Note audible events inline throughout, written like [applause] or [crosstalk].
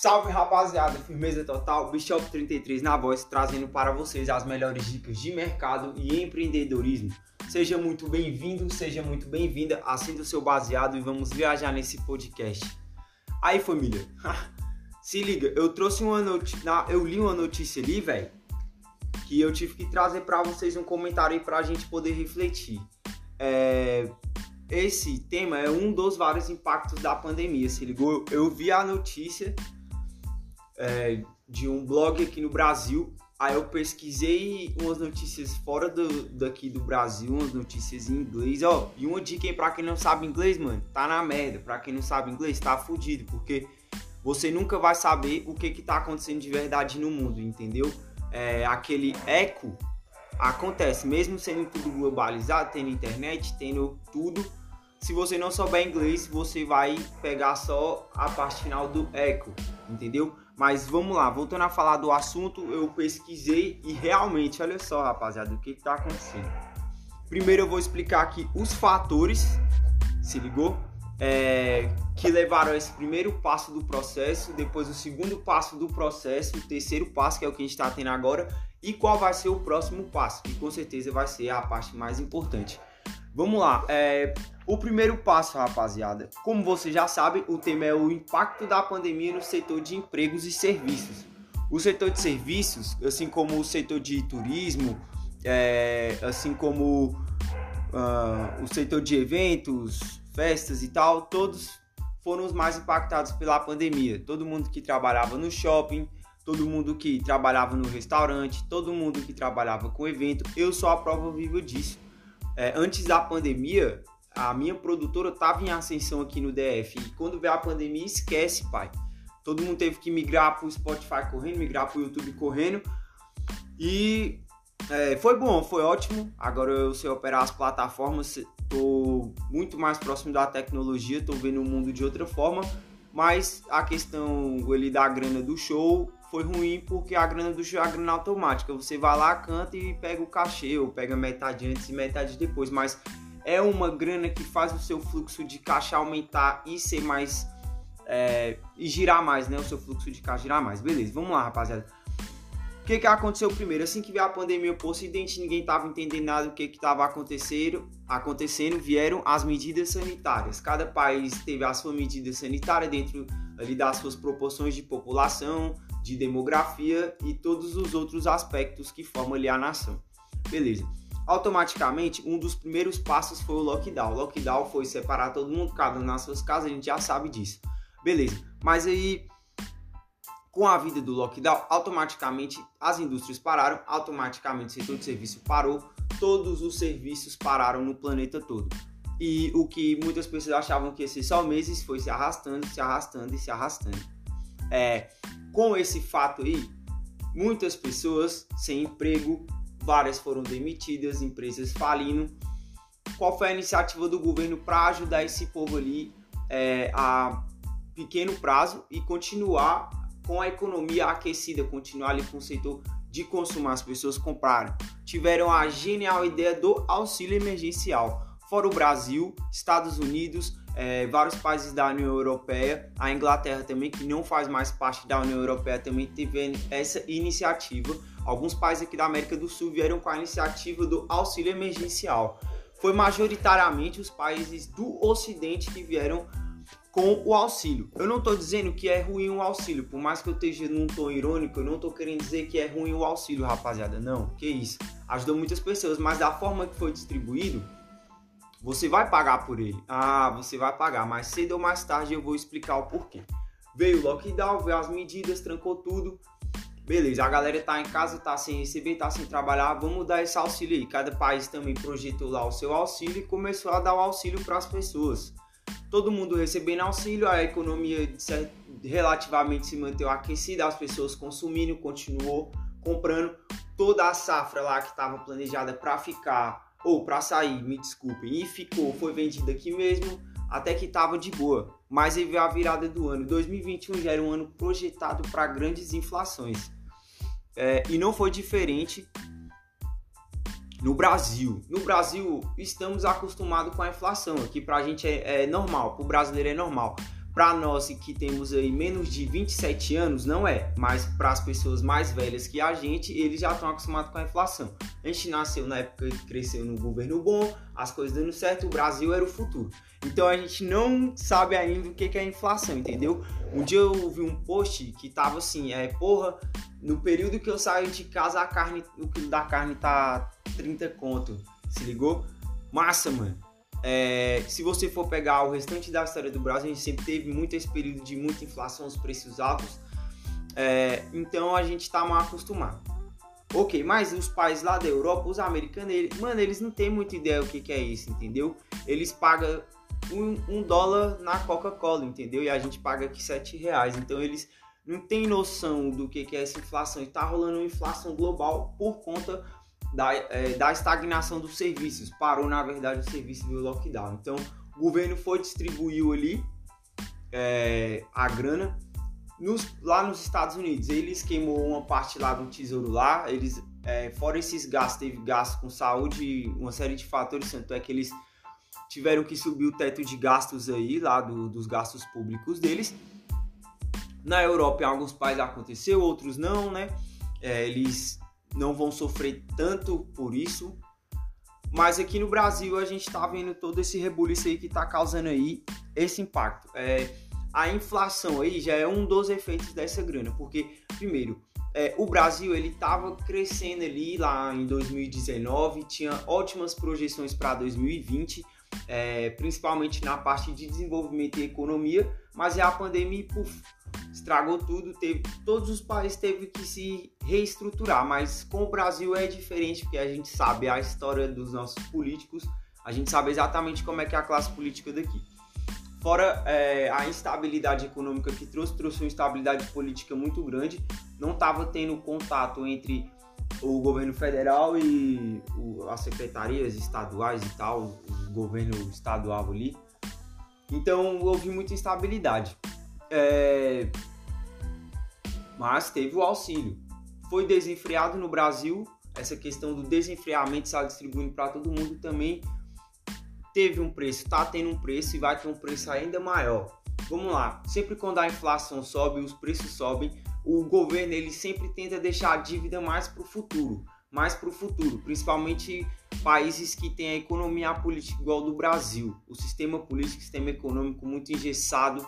Salve rapaziada, firmeza total, Bishop 33 na voz, trazendo para vocês as melhores dicas de mercado e empreendedorismo. Seja muito bem-vindo, seja muito bem-vinda, acenda o seu baseado e vamos viajar nesse podcast. Aí família, [laughs] se liga, eu trouxe uma notícia, eu li uma notícia ali, velho, que eu tive que trazer para vocês um comentário aí pra gente poder refletir. É, esse tema é um dos vários impactos da pandemia, se ligou? Eu vi a notícia é, de um blog aqui no Brasil. Aí eu pesquisei umas notícias fora do, daqui do Brasil, umas notícias em inglês. Ó, e uma dica aí pra quem não sabe inglês, mano, tá na merda. Pra quem não sabe inglês, tá fudido, porque você nunca vai saber o que que tá acontecendo de verdade no mundo, entendeu? É, aquele eco acontece, mesmo sendo tudo globalizado, tendo internet, tendo tudo. Se você não souber inglês, você vai pegar só a parte final do eco, entendeu? Mas vamos lá, voltando a falar do assunto, eu pesquisei e realmente, olha só, rapaziada, o que está acontecendo. Primeiro eu vou explicar aqui os fatores, se ligou? É, que levaram esse primeiro passo do processo, depois o segundo passo do processo, o terceiro passo, que é o que a gente está tendo agora, e qual vai ser o próximo passo, que com certeza vai ser a parte mais importante. Vamos lá, é, o primeiro passo, rapaziada. Como você já sabe, o tema é o impacto da pandemia no setor de empregos e serviços. O setor de serviços, assim como o setor de turismo, é, assim como uh, o setor de eventos, festas e tal, todos foram os mais impactados pela pandemia. Todo mundo que trabalhava no shopping, todo mundo que trabalhava no restaurante, todo mundo que trabalhava com evento. Eu sou a prova viva disso é, antes da pandemia, a minha produtora estava em ascensão aqui no DF. E quando veio a pandemia, esquece, pai. Todo mundo teve que migrar para o Spotify correndo, migrar para o YouTube correndo. E é, foi bom, foi ótimo. Agora eu sei operar as plataformas, estou muito mais próximo da tecnologia, estou vendo o mundo de outra forma. Mas a questão ali da grana do show foi ruim porque a grana do show é a grana automática. Você vai lá, canta e pega o cachê, ou pega metade antes e metade depois. Mas é uma grana que faz o seu fluxo de caixa aumentar e ser mais. É, e girar mais, né? O seu fluxo de caixa girar mais. Beleza, vamos lá, rapaziada. O que, que aconteceu primeiro? Assim que veio a pandemia pro ocidente, ninguém tava entendendo nada do que estava acontecendo, acontecendo, vieram as medidas sanitárias. Cada país teve a sua medida sanitária dentro ali das suas proporções de população, de demografia e todos os outros aspectos que formam ali a nação. Beleza. Automaticamente, um dos primeiros passos foi o lockdown. O lockdown foi separar todo mundo, cada um nas suas casas, a gente já sabe disso. Beleza. Mas aí, com a vida do lockdown, automaticamente as indústrias pararam, automaticamente o setor de serviço parou, todos os serviços pararam no planeta todo. E o que muitas pessoas achavam que ia ser só meses foi se arrastando, se arrastando e se arrastando. É, com esse fato aí, muitas pessoas sem emprego, várias foram demitidas, empresas falindo. Qual foi a iniciativa do governo para ajudar esse povo ali é, a pequeno prazo e continuar com a economia aquecida, continuar ali com o setor de consumo, as pessoas compraram. Tiveram a genial ideia do auxílio emergencial. Fora o Brasil, Estados Unidos, é, vários países da União Europeia, a Inglaterra também, que não faz mais parte da União Europeia, também teve essa iniciativa. Alguns países aqui da América do Sul vieram com a iniciativa do auxílio emergencial. Foi majoritariamente os países do Ocidente que vieram com o auxílio. Eu não estou dizendo que é ruim o auxílio, por mais que eu esteja num tom irônico, eu não estou querendo dizer que é ruim o auxílio, rapaziada. Não, que isso. Ajudou muitas pessoas, mas da forma que foi distribuído, você vai pagar por ele. Ah, você vai pagar, mas cedo ou mais tarde eu vou explicar o porquê. Veio o lockdown, veio as medidas, trancou tudo. Beleza, a galera tá em casa, tá sem receber, tá sem trabalhar, vamos dar esse auxílio aí. Cada país também projetou lá o seu auxílio e começou a dar o auxílio para as pessoas. Todo mundo recebendo auxílio, a economia relativamente se manteve aquecida, as pessoas consumindo, continuou comprando. Toda a safra lá que estava planejada para ficar ou para sair, me desculpem, e ficou, foi vendido aqui mesmo, até que estava de boa. Mas aí veio a virada do ano. 2021 já era um ano projetado para grandes inflações. É, e não foi diferente no Brasil. No Brasil, estamos acostumados com a inflação. Aqui para a gente é, é normal, para o brasileiro é normal. Para nós que temos aí menos de 27 anos, não é, mas para as pessoas mais velhas que a gente, eles já estão acostumados com a inflação. A gente nasceu na época que cresceu no governo bom, as coisas dando certo, o Brasil era o futuro. Então a gente não sabe ainda o que é inflação, entendeu? Um dia eu vi um post que tava assim, é, porra, no período que eu saio de casa, a carne, o quilo da carne tá 30 conto. Se ligou? Massa, mano. É, se você for pegar o restante da história do Brasil, a gente sempre teve muito esse período de muita inflação, os preços altos. É, então a gente tá mal acostumado. Ok, mas os países lá da Europa, os americanos, eles, mano, eles não têm muita ideia o que, que é isso, entendeu? Eles pagam um, um dólar na Coca-Cola, entendeu? E a gente paga aqui sete reais. Então eles não têm noção do que, que é essa inflação. E tá rolando uma inflação global por conta da, é, da estagnação dos serviços. Parou, na verdade, o serviço do lockdown. Então, o governo foi distribuiu ali é, a grana nos, lá nos Estados Unidos. Eles queimou uma parte lá do tesouro lá. Eles, é, fora esses gastos, teve gasto com saúde, uma série de fatores. Tanto é que eles tiveram que subir o teto de gastos aí, lá do, dos gastos públicos deles. Na Europa, em alguns países aconteceu, outros não, né? É, eles não vão sofrer tanto por isso. Mas aqui no Brasil a gente está vendo todo esse rebuliço aí que está causando aí esse impacto. É, a inflação aí já é um dos efeitos dessa grana, porque primeiro é, o Brasil ele estava crescendo ali lá em 2019, tinha ótimas projeções para 2020, é, principalmente na parte de desenvolvimento e economia, mas a pandemia estragou tudo, teve, todos os países teve que se reestruturar, mas com o Brasil é diferente, porque a gente sabe a história dos nossos políticos, a gente sabe exatamente como é que é a classe política daqui. Fora é, a instabilidade econômica que trouxe, trouxe uma instabilidade política muito grande, não estava tendo contato entre o governo federal e o, as secretarias estaduais e tal, o governo estadual ali. Então houve muita instabilidade. É... Mas teve o auxílio. Foi desenfreado no Brasil. Essa questão do desenfreamento está distribuindo para todo mundo também teve um preço, está tendo um preço e vai ter um preço ainda maior. Vamos lá, sempre quando a inflação sobe, os preços sobem, o governo ele sempre tenta deixar a dívida mais para o futuro, mais para o futuro, principalmente países que têm a economia política igual do Brasil, o sistema político, sistema econômico muito engessado,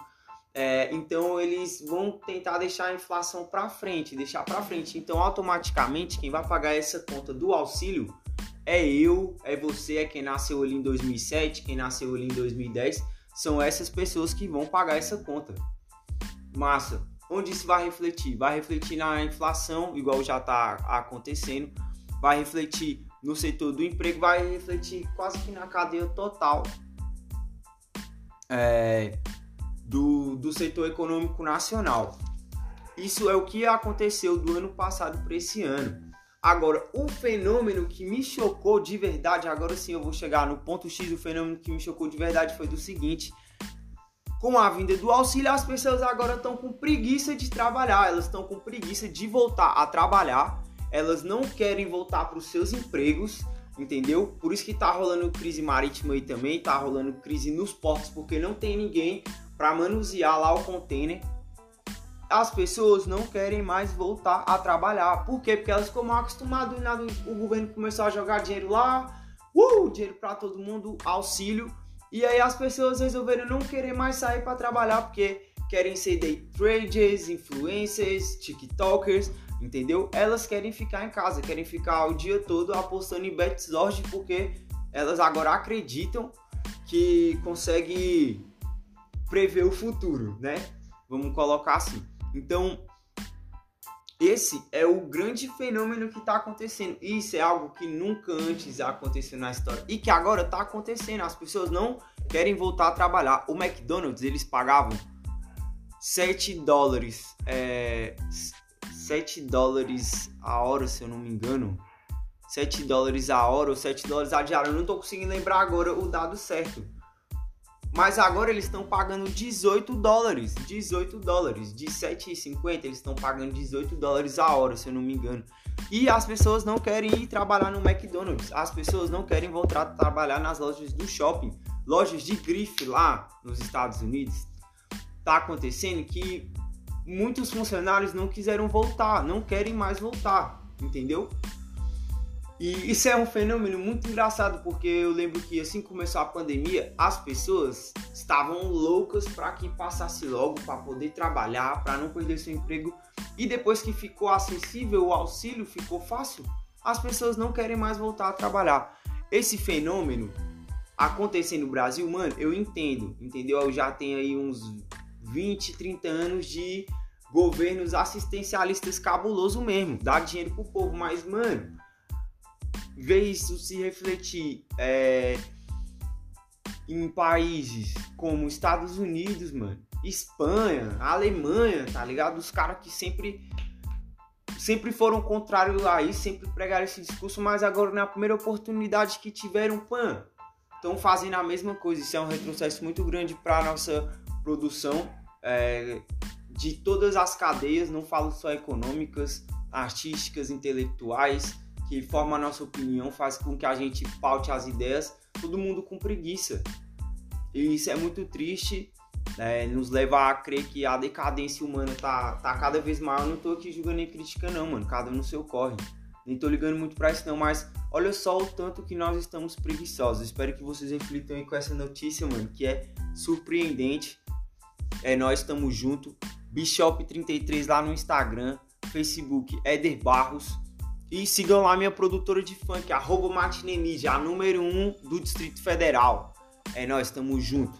é, então eles vão tentar deixar a inflação para frente, deixar para frente. Então automaticamente quem vai pagar essa conta do auxílio é eu, é você, é quem nasceu ali em 2007, quem nasceu ali em 2010. São essas pessoas que vão pagar essa conta. Massa. Onde isso vai refletir? Vai refletir na inflação, igual já está acontecendo. Vai refletir no setor do emprego, vai refletir quase que na cadeia total é, do, do setor econômico nacional. Isso é o que aconteceu do ano passado para esse ano. Agora, o fenômeno que me chocou de verdade, agora sim eu vou chegar no ponto X, o fenômeno que me chocou de verdade foi do seguinte: com a vinda do auxílio, as pessoas agora estão com preguiça de trabalhar, elas estão com preguiça de voltar a trabalhar, elas não querem voltar para os seus empregos, entendeu? Por isso que tá rolando crise marítima aí também, tá rolando crise nos portos, porque não tem ninguém para manusear lá o container. As pessoas não querem mais voltar a trabalhar. Por quê? Porque elas ficam mal acostumadas. Nada, o governo começou a jogar dinheiro lá, uh, dinheiro para todo mundo, auxílio. E aí as pessoas resolveram não querer mais sair para trabalhar porque querem ser day traders, influencers, tiktokers, entendeu? Elas querem ficar em casa, querem ficar o dia todo apostando em Betsorge porque elas agora acreditam que consegue prever o futuro, né? Vamos colocar assim. Então, esse é o grande fenômeno que está acontecendo. Isso é algo que nunca antes aconteceu na história e que agora está acontecendo. As pessoas não querem voltar a trabalhar. O McDonald's eles pagavam 7 dólares, é, 7 dólares a hora, se eu não me engano. 7 dólares a hora ou 7 dólares a diária. Eu não estou conseguindo lembrar agora o dado certo. Mas agora eles estão pagando 18 dólares. 18 dólares. De 7,50 eles estão pagando 18 dólares a hora, se eu não me engano. E as pessoas não querem ir trabalhar no McDonald's. As pessoas não querem voltar a trabalhar nas lojas do shopping. Lojas de grife lá nos Estados Unidos. tá acontecendo que muitos funcionários não quiseram voltar, não querem mais voltar, entendeu? E isso é um fenômeno muito engraçado, porque eu lembro que assim que começou a pandemia, as pessoas estavam loucas para que passasse logo para poder trabalhar, para não perder seu emprego. E depois que ficou acessível o auxílio, ficou fácil, as pessoas não querem mais voltar a trabalhar. Esse fenômeno acontecendo no Brasil, mano, eu entendo, entendeu? Eu já tenho aí uns 20, 30 anos de governos assistencialistas cabuloso mesmo, dar dinheiro pro povo, mas, mano, ver isso se refletir é, em países como Estados Unidos, mano, Espanha, Alemanha, tá ligado? Os caras que sempre sempre foram contrários a isso, sempre pregaram esse discurso, mas agora na primeira oportunidade que tiveram, pan, estão fazendo a mesma coisa. Isso é um retrocesso muito grande para nossa produção é, de todas as cadeias, não falo só econômicas, artísticas, intelectuais, que forma a nossa opinião, faz com que a gente paute as ideias, todo mundo com preguiça. E isso é muito triste, né? nos leva a crer que a decadência humana tá, tá cada vez maior. Eu não tô aqui julgando nem criticando, não, mano. Cada um no seu corre. Nem tô ligando muito pra isso, não, mas olha só o tanto que nós estamos preguiçosos. Espero que vocês reflitam aí com essa notícia, mano, que é surpreendente. É, nós estamos junto. Bishop33 lá no Instagram, Facebook, Eder Barros. E sigam lá minha produtora de funk, arroba Matinenide, a número 1 um do Distrito Federal. É nós, estamos junto.